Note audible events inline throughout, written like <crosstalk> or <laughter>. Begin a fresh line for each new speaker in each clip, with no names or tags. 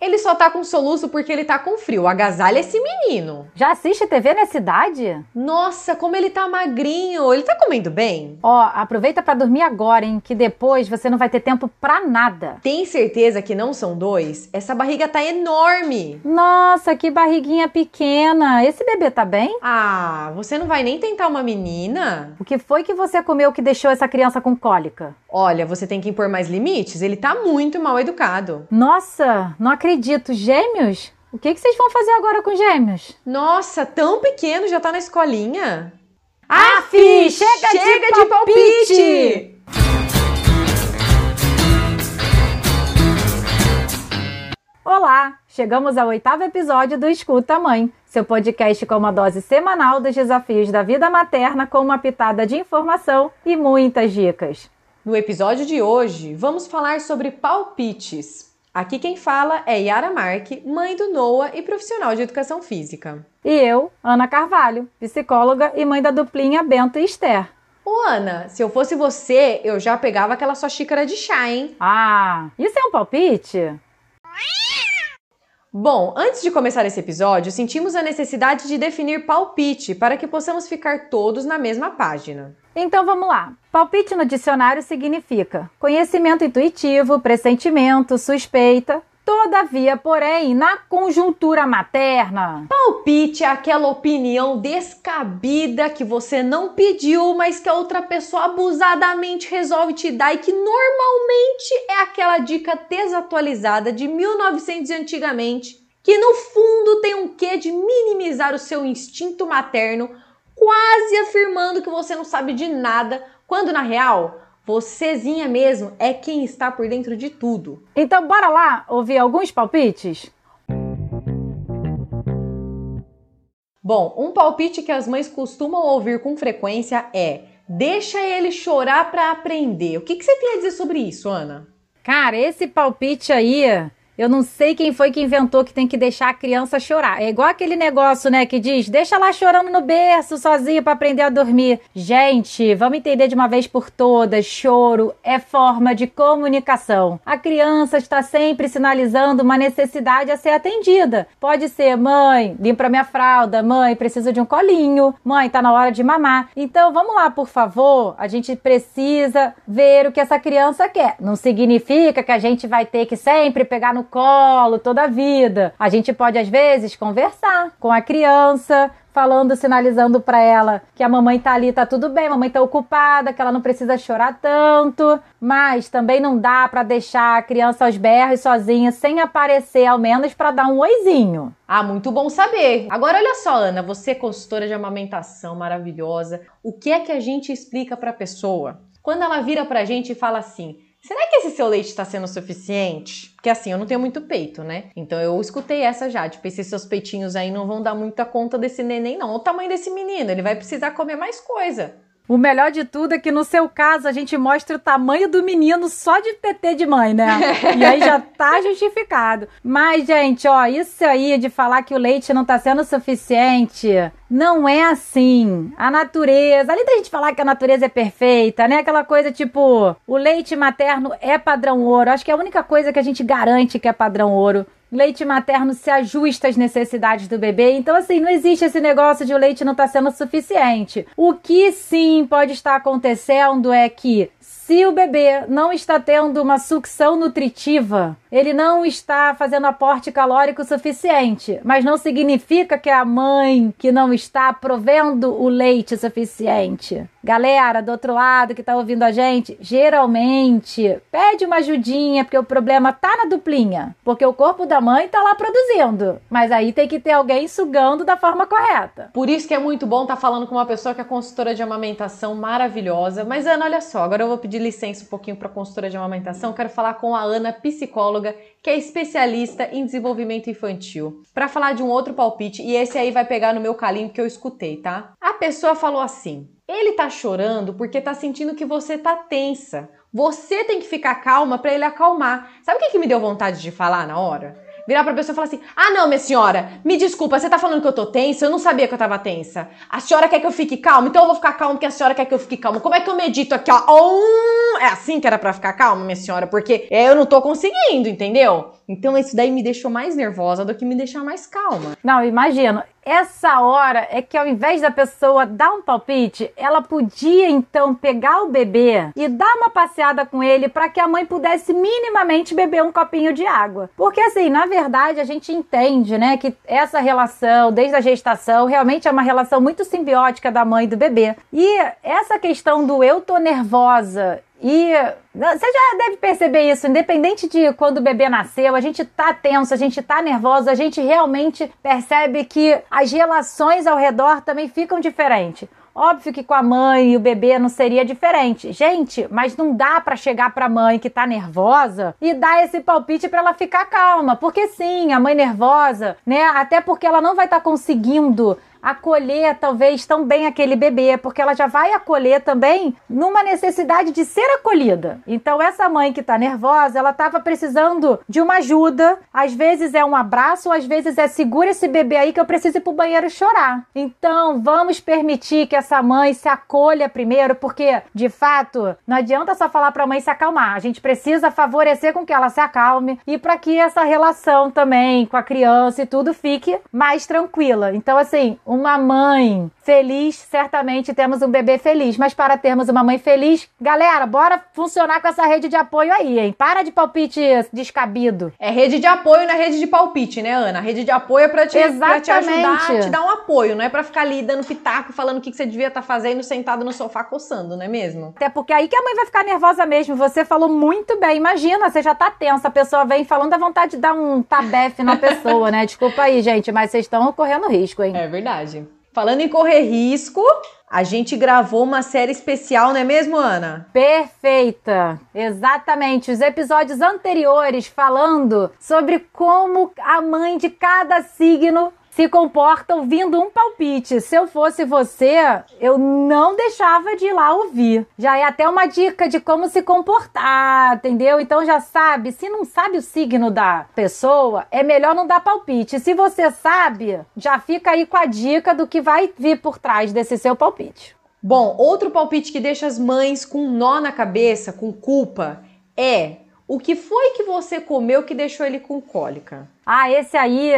Ele só tá com soluço porque ele tá com frio. Agasalha esse menino.
Já assiste TV nessa idade?
Nossa, como ele tá magrinho. Ele tá comendo bem?
Ó, aproveita pra dormir agora, hein? Que depois você não vai ter tempo pra nada.
Tem certeza que não são dois? Essa barriga tá enorme.
Nossa, que barriguinha pequena. Esse bebê tá bem?
Ah, você não vai nem tentar uma menina?
O que foi que você comeu que deixou essa criança com cólica?
Olha, você tem que impor mais limites. Ele tá muito mal educado.
Nossa, não acredito. Gêmeos? O que, que vocês vão fazer agora com gêmeos?
Nossa, tão pequeno, já tá na escolinha?
Aff, chega,
chega
de,
de palpite!
Olá, chegamos ao oitavo episódio do Escuta Mãe, seu podcast com uma dose semanal dos desafios da vida materna com uma pitada de informação e muitas dicas.
No episódio de hoje, vamos falar sobre palpites. Aqui quem fala é Yara Marque, mãe do Noah e profissional de educação física.
E eu, Ana Carvalho, psicóloga e mãe da duplinha Bento e Esther.
Ô Ana, se eu fosse você, eu já pegava aquela sua xícara de chá, hein?
Ah, isso é um palpite?
Bom, antes de começar esse episódio, sentimos a necessidade de definir palpite para que possamos ficar todos na mesma página.
Então vamos lá. Palpite no dicionário significa conhecimento intuitivo, pressentimento, suspeita. Todavia, porém, na conjuntura materna.
Palpite é aquela opinião descabida que você não pediu, mas que a outra pessoa abusadamente resolve te dar e que normalmente é aquela dica desatualizada de 1900 e antigamente, que no fundo tem um quê de minimizar o seu instinto materno, quase afirmando que você não sabe de nada, quando na real Vocêzinha mesmo é quem está por dentro de tudo.
Então bora lá ouvir alguns palpites?
Bom, um palpite que as mães costumam ouvir com frequência é: deixa ele chorar para aprender. O que, que você tem a dizer sobre isso, Ana?
Cara, esse palpite aí, eu não sei quem foi que inventou que tem que deixar a criança chorar. É igual aquele negócio, né, que diz: deixa lá chorando no berço sozinho para aprender a dormir. Gente, vamos entender de uma vez por todas: choro é forma de comunicação. A criança está sempre sinalizando uma necessidade a ser atendida. Pode ser, mãe, limpa minha fralda, mãe, preciso de um colinho, mãe, tá na hora de mamar. Então vamos lá, por favor. A gente precisa ver o que essa criança quer. Não significa que a gente vai ter que sempre pegar no colo toda a vida. A gente pode às vezes conversar com a criança, falando, sinalizando para ela que a mamãe tá ali, tá tudo bem, a mamãe tá ocupada, que ela não precisa chorar tanto, mas também não dá para deixar a criança aos berros sozinha sem aparecer, ao menos para dar um oizinho.
Ah, muito bom saber. Agora olha só, Ana, você consultora de amamentação maravilhosa. O que é que a gente explica para a pessoa? Quando ela vira pra gente e fala assim: Será que esse seu leite está sendo suficiente? Porque assim, eu não tenho muito peito, né? Então eu escutei essa já. Tipo, esses seus peitinhos aí não vão dar muita conta desse neném, não. Olha o tamanho desse menino, ele vai precisar comer mais coisa.
O melhor de tudo é que no seu caso a gente mostra o tamanho do menino só de PT de mãe, né? <laughs> E aí já tá justificado. Mas, gente, ó, isso aí de falar que o leite não tá sendo suficiente, não é assim. A natureza, além da gente falar que a natureza é perfeita, né? Aquela coisa tipo, o leite materno é padrão ouro. Acho que é a única coisa que a gente garante que é padrão ouro leite materno se ajusta às necessidades do bebê. Então, assim, não existe esse negócio de o leite não estar tá sendo suficiente. O que sim pode estar acontecendo é que se o bebê não está tendo uma sucção nutritiva, ele não está fazendo aporte calórico suficiente, mas não significa que é a mãe que não está provendo o leite suficiente. Galera do outro lado que está ouvindo a gente, geralmente pede uma ajudinha porque o problema tá na duplinha, porque o corpo da mãe tá lá produzindo, mas aí tem que ter alguém sugando da forma correta.
Por isso que é muito bom estar tá falando com uma pessoa que é consultora de amamentação maravilhosa. Mas Ana, olha só, agora eu vou pedir pedir licença um pouquinho para a consultora de amamentação, quero falar com a Ana, psicóloga, que é especialista em desenvolvimento infantil, para falar de um outro palpite e esse aí vai pegar no meu calinho que eu escutei, tá? A pessoa falou assim: "Ele tá chorando porque tá sentindo que você tá tensa. Você tem que ficar calma para ele acalmar". Sabe o que, que me deu vontade de falar na hora? Virar pra pessoa e falar assim: Ah, não, minha senhora, me desculpa, você tá falando que eu tô tensa? Eu não sabia que eu tava tensa. A senhora quer que eu fique calma? Então eu vou ficar calma porque a senhora quer que eu fique calma. Como é que eu medito aqui, ó? É assim que era pra ficar calma, minha senhora? Porque eu não tô conseguindo, entendeu? Então isso daí me deixou mais nervosa do que me deixar mais calma.
Não, imagino. Essa hora é que ao invés da pessoa dar um palpite, ela podia então pegar o bebê e dar uma passeada com ele para que a mãe pudesse minimamente beber um copinho de água. Porque assim, na verdade, a gente entende, né, que essa relação desde a gestação realmente é uma relação muito simbiótica da mãe e do bebê. E essa questão do eu tô nervosa e você já deve perceber isso, independente de quando o bebê nasceu, a gente tá tenso, a gente tá nervoso, a gente realmente percebe que as relações ao redor também ficam diferentes. Óbvio que com a mãe e o bebê não seria diferente. Gente, mas não dá para chegar para a mãe que tá nervosa e dar esse palpite para ela ficar calma, porque sim, a mãe nervosa, né? Até porque ela não vai estar tá conseguindo acolher talvez tão bem aquele bebê, porque ela já vai acolher também numa necessidade de ser acolhida. Então essa mãe que tá nervosa, ela tava precisando de uma ajuda, às vezes é um abraço, às vezes é segura esse bebê aí que eu preciso ir pro banheiro chorar. Então vamos permitir que essa mãe se acolha primeiro, porque de fato não adianta só falar para a mãe se acalmar. A gente precisa favorecer com que ela se acalme e para que essa relação também com a criança e tudo fique mais tranquila. Então assim, uma mãe feliz, certamente temos um bebê feliz. Mas para termos uma mãe feliz, galera, bora funcionar com essa rede de apoio aí, hein? Para de palpite descabido.
É rede de apoio na rede de palpite, né, Ana? A rede de apoio é pra te, pra te ajudar, te dar um apoio, não é pra ficar ali dando pitaco, falando o que, que você devia estar tá fazendo sentado no sofá coçando, não é mesmo?
Até porque aí que a mãe vai ficar nervosa mesmo. Você falou muito bem. Imagina, você já tá tensa, a pessoa vem falando da vontade de dar um tabefe na <laughs> pessoa, né? Desculpa aí, gente, mas vocês estão correndo risco, hein?
É verdade verdade. Falando em correr risco, a gente gravou uma série especial, não é mesmo, Ana?
Perfeita! Exatamente. Os episódios anteriores falando sobre como a mãe de cada signo se comporta ouvindo um palpite. Se eu fosse você, eu não deixava de ir lá ouvir. Já é até uma dica de como se comportar, entendeu? Então já sabe, se não sabe o signo da pessoa, é melhor não dar palpite. Se você sabe, já fica aí com a dica do que vai vir por trás desse seu palpite.
Bom, outro palpite que deixa as mães com um nó na cabeça, com culpa, é o que foi que você comeu que deixou ele com cólica?
Ah, esse aí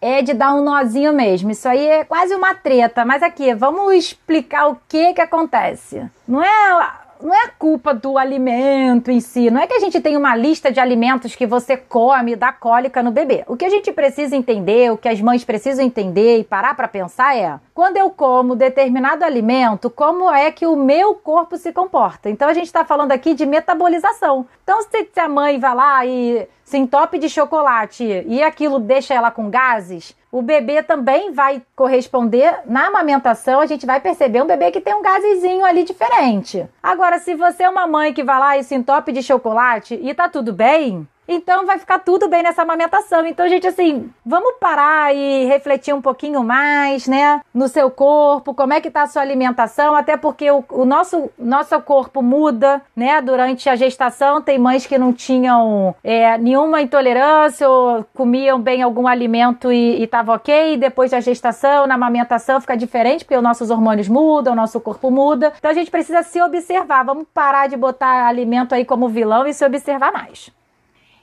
é de dar um nozinho mesmo. Isso aí é quase uma treta. Mas aqui, vamos explicar o que que acontece. Não é não é culpa do alimento em si. Não é que a gente tem uma lista de alimentos que você come e dá cólica no bebê. O que a gente precisa entender, o que as mães precisam entender e parar para pensar é: quando eu como determinado alimento, como é que o meu corpo se comporta? Então a gente está falando aqui de metabolização. Então se a mãe vai lá e se entope de chocolate e aquilo deixa ela com gases, o bebê também vai corresponder na amamentação. A gente vai perceber um bebê que tem um gasezinho ali diferente. Agora, se você é uma mãe que vai lá e se entope de chocolate e tá tudo bem, então vai ficar tudo bem nessa amamentação. Então, gente, assim, vamos parar e refletir um pouquinho mais, né? No seu corpo, como é que tá a sua alimentação, até porque o, o nosso, nosso corpo muda, né? Durante a gestação, tem mães que não tinham é, nenhuma intolerância ou comiam bem algum alimento e, estava ok. E depois da gestação, na amamentação, fica diferente, porque os nossos hormônios mudam, o nosso corpo muda. Então a gente precisa se observar. Vamos parar de botar alimento aí como vilão e se observar mais.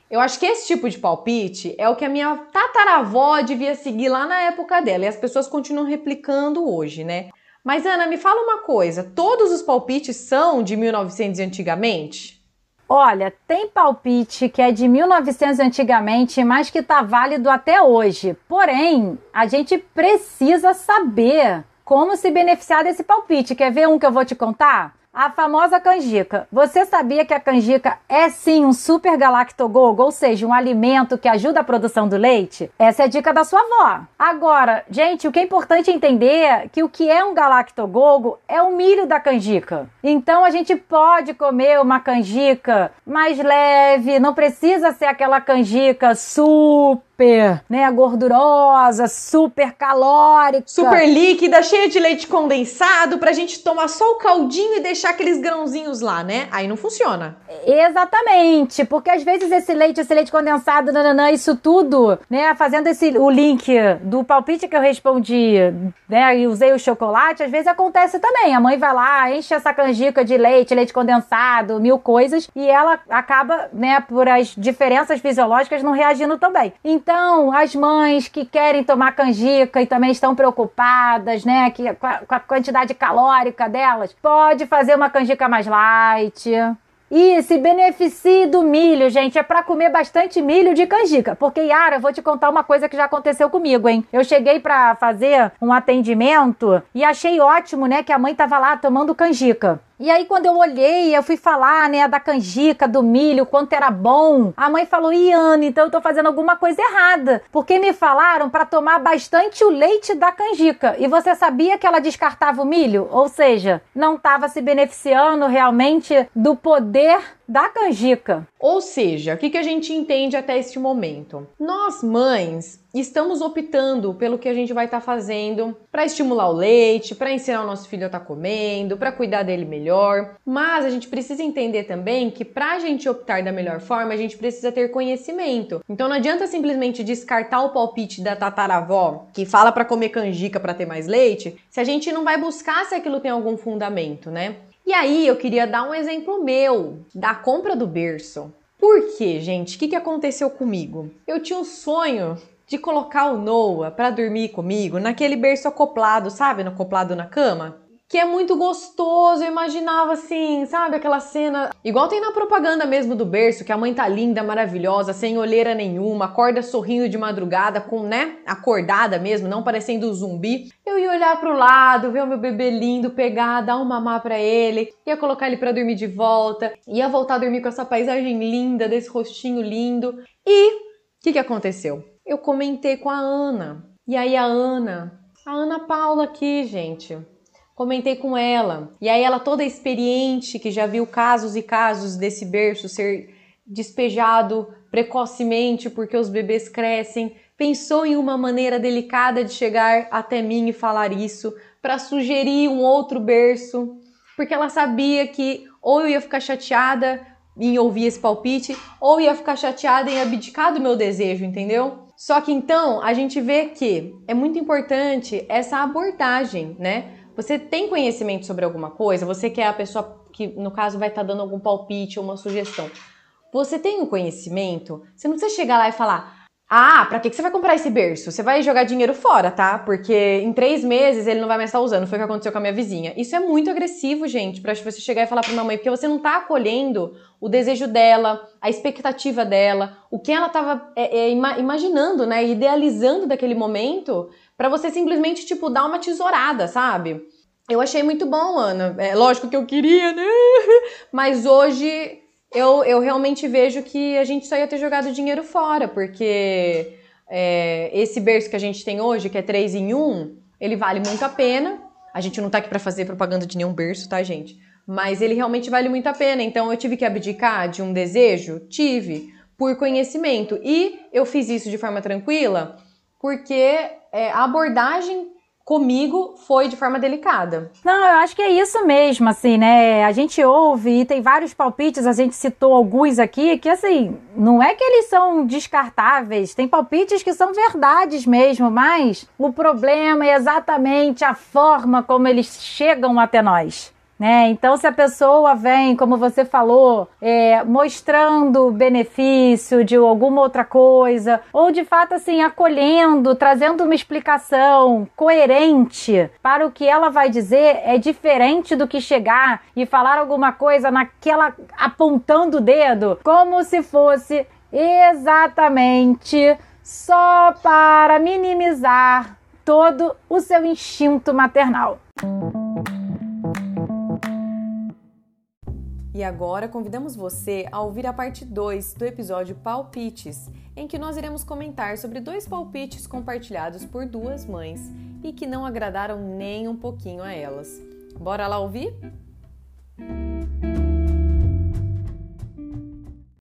Eu acho que esse tipo de palpite é o que a minha tataravó devia seguir lá na época dela e as pessoas continuam replicando hoje, né? Mas Ana, me fala uma coisa: todos os palpites são de 1900 antigamente?
Olha, tem palpite que é de 1900 antigamente, mas que tá válido até hoje. Porém, a gente precisa saber como se beneficiar desse palpite. Quer ver um que eu vou te contar? A famosa canjica. Você sabia que a canjica é sim um super galactogogo, ou seja, um alimento que ajuda a produção do leite? Essa é a dica da sua avó. Agora, gente, o que é importante entender é que o que é um galactogogo é o milho da canjica. Então a gente pode comer uma canjica mais leve, não precisa ser aquela canjica super super, né, gordurosa, super calórica.
Super líquida, cheia de leite condensado, pra gente tomar só o caldinho e deixar aqueles grãozinhos lá, né? Aí não funciona.
Exatamente, porque às vezes esse leite, esse leite condensado, nananã, isso tudo, né, fazendo esse, o link do palpite que eu respondi, né, e usei o chocolate, às vezes acontece também. A mãe vai lá, enche essa canjica de leite, leite condensado, mil coisas, e ela acaba, né, por as diferenças fisiológicas não reagindo também. Então, as mães que querem tomar canjica e também estão preocupadas, né, que, com a, com a quantidade calórica delas, pode fazer uma canjica mais light, e se beneficie do milho, gente. É para comer bastante milho de canjica. Porque, Yara, vou te contar uma coisa que já aconteceu comigo, hein? Eu cheguei para fazer um atendimento e achei ótimo, né, que a mãe tava lá tomando canjica. E aí, quando eu olhei, eu fui falar, né, da canjica, do milho, quanto era bom. A mãe falou: Iane, então eu tô fazendo alguma coisa errada. Porque me falaram para tomar bastante o leite da canjica. E você sabia que ela descartava o milho? Ou seja, não estava se beneficiando realmente do poder da canjica.
Ou seja, o que, que a gente entende até este momento? Nós, mães, estamos optando pelo que a gente vai estar tá fazendo para estimular o leite, para ensinar o nosso filho a estar tá comendo, para cuidar dele melhor. Mas a gente precisa entender também que para a gente optar da melhor forma, a gente precisa ter conhecimento. Então não adianta simplesmente descartar o palpite da tataravó que fala para comer canjica para ter mais leite, se a gente não vai buscar se aquilo tem algum fundamento, né? E aí eu queria dar um exemplo meu da compra do berço. Por quê, gente? O que, que aconteceu comigo? Eu tinha um sonho de colocar o Noah para dormir comigo naquele berço acoplado, sabe? No acoplado na cama que é muito gostoso. Eu imaginava assim, sabe, aquela cena. Igual tem na propaganda mesmo do berço, que a mãe tá linda, maravilhosa, sem olheira nenhuma, acorda sorrindo de madrugada, com, né, acordada mesmo, não parecendo um zumbi. Eu ia olhar pro lado, ver o meu bebê lindo, pegar, dar um mamar pra ele, ia colocar ele pra dormir de volta, ia voltar a dormir com essa paisagem linda, desse rostinho lindo. E o que, que aconteceu? Eu comentei com a Ana. E aí a Ana, a Ana Paula aqui, gente comentei com ela. E aí ela toda experiente, que já viu casos e casos desse berço ser despejado precocemente porque os bebês crescem, pensou em uma maneira delicada de chegar até mim e falar isso para sugerir um outro berço, porque ela sabia que ou eu ia ficar chateada em ouvir esse palpite, ou ia ficar chateada em abdicar do meu desejo, entendeu? Só que então a gente vê que é muito importante essa abordagem, né? Você tem conhecimento sobre alguma coisa? Você que é a pessoa que, no caso, vai estar tá dando algum palpite ou uma sugestão. Você tem o um conhecimento? Você não precisa chegar lá e falar: ah, pra que você vai comprar esse berço? Você vai jogar dinheiro fora, tá? Porque em três meses ele não vai mais estar usando. Foi o que aconteceu com a minha vizinha. Isso é muito agressivo, gente, pra você chegar e falar pra uma mãe, porque você não tá acolhendo o desejo dela, a expectativa dela, o que ela tava é, é, imaginando, né? Idealizando daquele momento para você simplesmente, tipo, dar uma tesourada, sabe? Eu achei muito bom, Ana. É lógico que eu queria, né? <laughs> Mas hoje eu, eu realmente vejo que a gente só ia ter jogado dinheiro fora, porque é, esse berço que a gente tem hoje, que é 3 em 1, ele vale muito a pena. A gente não tá aqui para fazer propaganda de nenhum berço, tá, gente? Mas ele realmente vale muito a pena. Então eu tive que abdicar de um desejo? Tive, por conhecimento. E eu fiz isso de forma tranquila, porque é, a abordagem comigo foi de forma delicada.
Não, eu acho que é isso mesmo, assim, né? A gente ouve e tem vários palpites, a gente citou alguns aqui, que assim, não é que eles são descartáveis, tem palpites que são verdades mesmo, mas o problema é exatamente a forma como eles chegam até nós. Né? Então, se a pessoa vem, como você falou, é, mostrando benefício de alguma outra coisa, ou de fato assim, acolhendo, trazendo uma explicação coerente para o que ela vai dizer, é diferente do que chegar e falar alguma coisa naquela apontando o dedo, como se fosse exatamente só para minimizar todo o seu instinto maternal.
E agora convidamos você a ouvir a parte 2 do episódio Palpites, em que nós iremos comentar sobre dois palpites compartilhados por duas mães e que não agradaram nem um pouquinho a elas. Bora lá ouvir?